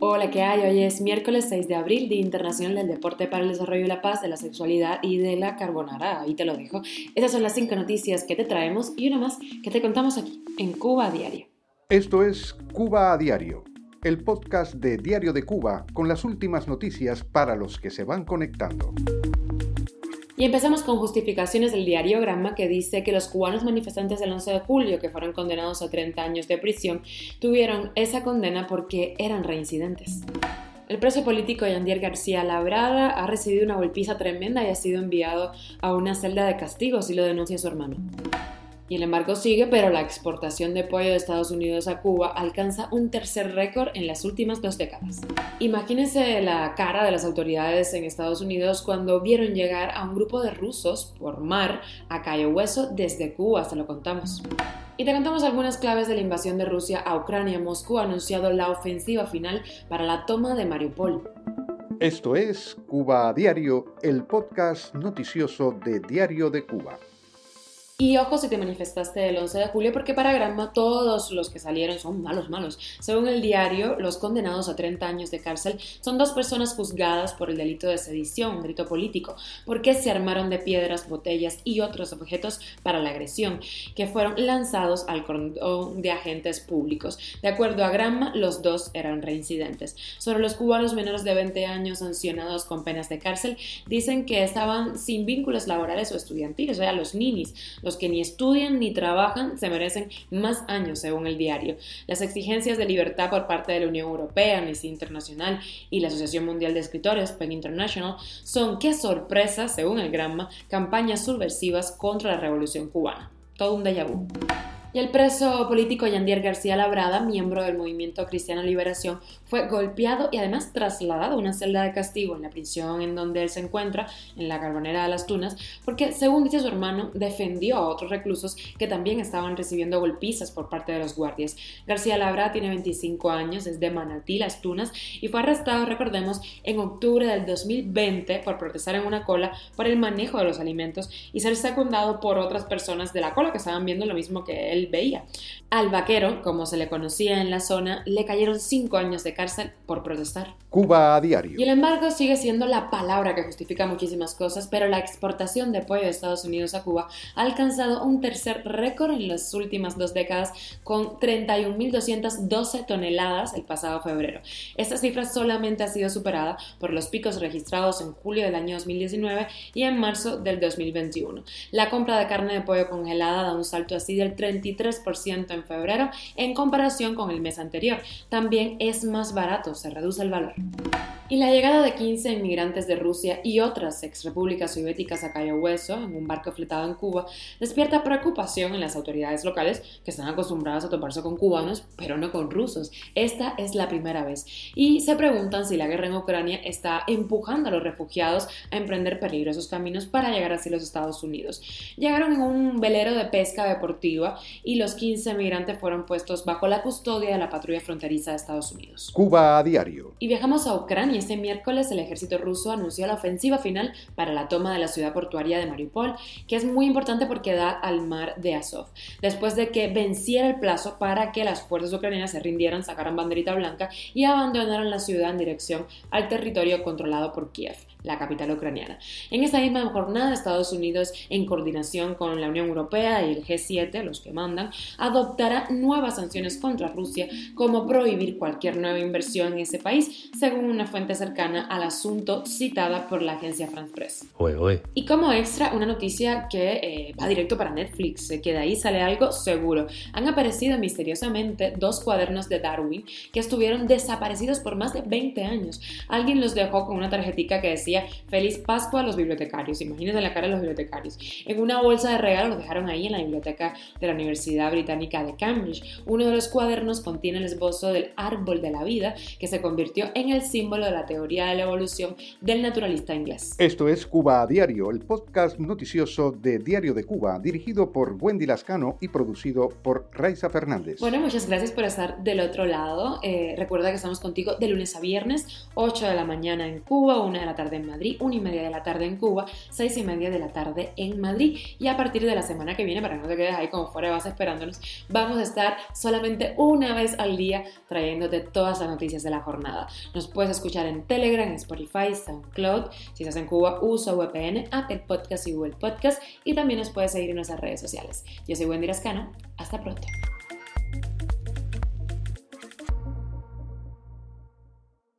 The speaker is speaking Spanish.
Hola, ¿qué hay? Hoy es miércoles 6 de abril, Día Internacional del Deporte para el Desarrollo y la Paz, de la Sexualidad y de la Carbonara. Ahí te lo dejo. Esas son las cinco noticias que te traemos y una más que te contamos aquí, en Cuba a Diario. Esto es Cuba a Diario, el podcast de Diario de Cuba con las últimas noticias para los que se van conectando. Y empezamos con justificaciones del diario Gramma que dice que los cubanos manifestantes del 11 de julio, que fueron condenados a 30 años de prisión, tuvieron esa condena porque eran reincidentes. El preso político Yandier García Labrada ha recibido una golpiza tremenda y ha sido enviado a una celda de castigo, si lo denuncia su hermano. Y el embargo sigue, pero la exportación de pollo de Estados Unidos a Cuba alcanza un tercer récord en las últimas dos décadas. Imagínense la cara de las autoridades en Estados Unidos cuando vieron llegar a un grupo de rusos por mar a Cayo Hueso desde Cuba, se lo contamos. Y te contamos algunas claves de la invasión de Rusia a Ucrania. Moscú ha anunciado la ofensiva final para la toma de Mariupol. Esto es Cuba a Diario, el podcast noticioso de Diario de Cuba. Y ojo si te manifestaste el 11 de julio, porque para Granma todos los que salieron son malos, malos. Según el diario, los condenados a 30 años de cárcel son dos personas juzgadas por el delito de sedición, un delito político, porque se armaron de piedras, botellas y otros objetos para la agresión, que fueron lanzados al cordón de agentes públicos. De acuerdo a Granma, los dos eran reincidentes. Sobre los cubanos menores de 20 años sancionados con penas de cárcel, dicen que estaban sin vínculos laborales o estudiantiles, o sea, los ninis los que ni estudian ni trabajan se merecen más años, según el diario. Las exigencias de libertad por parte de la Unión Europea, Amnistía Internacional y la Asociación Mundial de Escritores, PEN International, son, qué sorpresa, según el Gramma, campañas subversivas contra la revolución cubana. Todo un déjà. Y el preso político Yandier García Labrada, miembro del movimiento Cristiano Liberación, fue golpeado y además trasladado a una celda de castigo en la prisión en donde él se encuentra, en la Carbonera de las Tunas, porque, según dice su hermano, defendió a otros reclusos que también estaban recibiendo golpizas por parte de los guardias. García Labrada tiene 25 años, es de Manatí, Las Tunas, y fue arrestado, recordemos, en octubre del 2020 por protestar en una cola por el manejo de los alimentos y ser secundado por otras personas de la cola que estaban viendo lo mismo que él veía. Al vaquero, como se le conocía en la zona, le cayeron cinco años de cárcel por protestar. Cuba a diario. Y el embargo sigue siendo la palabra que justifica muchísimas cosas, pero la exportación de pollo de Estados Unidos a Cuba ha alcanzado un tercer récord en las últimas dos décadas con 31.212 toneladas el pasado febrero. Esta cifra solamente ha sido superada por los picos registrados en julio del año 2019 y en marzo del 2021. La compra de carne de pollo congelada da un salto así del 33 3% en febrero en comparación con el mes anterior. También es más barato, se reduce el valor. Y la llegada de 15 inmigrantes de Rusia y otras exrepúblicas soviéticas a Cayo Hueso en un barco fletado en Cuba despierta preocupación en las autoridades locales que están acostumbradas a toparse con cubanos, pero no con rusos. Esta es la primera vez. Y se preguntan si la guerra en Ucrania está empujando a los refugiados a emprender peligrosos caminos para llegar hacia los Estados Unidos. Llegaron en un velero de pesca deportiva y los 15 migrantes fueron puestos bajo la custodia de la patrulla fronteriza de Estados Unidos. Cuba a diario. Y viajamos a Ucrania. Este miércoles el ejército ruso anunció la ofensiva final para la toma de la ciudad portuaria de Mariupol, que es muy importante porque da al mar de Azov. Después de que venciera el plazo para que las fuerzas ucranianas se rindieran, sacaran banderita blanca y abandonaran la ciudad en dirección al territorio controlado por Kiev la capital ucraniana. En esta misma jornada, Estados Unidos, en coordinación con la Unión Europea y el G7, los que mandan, adoptará nuevas sanciones contra Rusia, como prohibir cualquier nueva inversión en ese país, según una fuente cercana al asunto citada por la agencia France Press. Y como extra, una noticia que eh, va directo para Netflix, que de ahí sale algo seguro. Han aparecido misteriosamente dos cuadernos de Darwin que estuvieron desaparecidos por más de 20 años. Alguien los dejó con una tarjetita que decía Feliz Pascua a los bibliotecarios. Imagínense la cara de los bibliotecarios. En una bolsa de regalo los dejaron ahí en la biblioteca de la Universidad Británica de Cambridge. Uno de los cuadernos contiene el esbozo del árbol de la vida que se convirtió en el símbolo de la teoría de la evolución del naturalista inglés. Esto es Cuba a Diario, el podcast noticioso de Diario de Cuba, dirigido por Wendy Lascano y producido por Raiza Fernández. Bueno, muchas gracias por estar del otro lado. Eh, recuerda que estamos contigo de lunes a viernes, 8 de la mañana en Cuba, 1 de la tarde en Madrid, 1 y media de la tarde en Cuba, 6 y media de la tarde en Madrid. Y a partir de la semana que viene, para que no te quedes ahí como fuera de base esperándonos, vamos a estar solamente una vez al día trayéndote todas las noticias de la jornada. Nos puedes en Telegram, Spotify, SoundCloud. Si estás en Cuba, usa VPN, Apple Podcast y Google Podcast. Y también nos puedes seguir en nuestras redes sociales. Yo soy Wendy Rascano. Hasta pronto.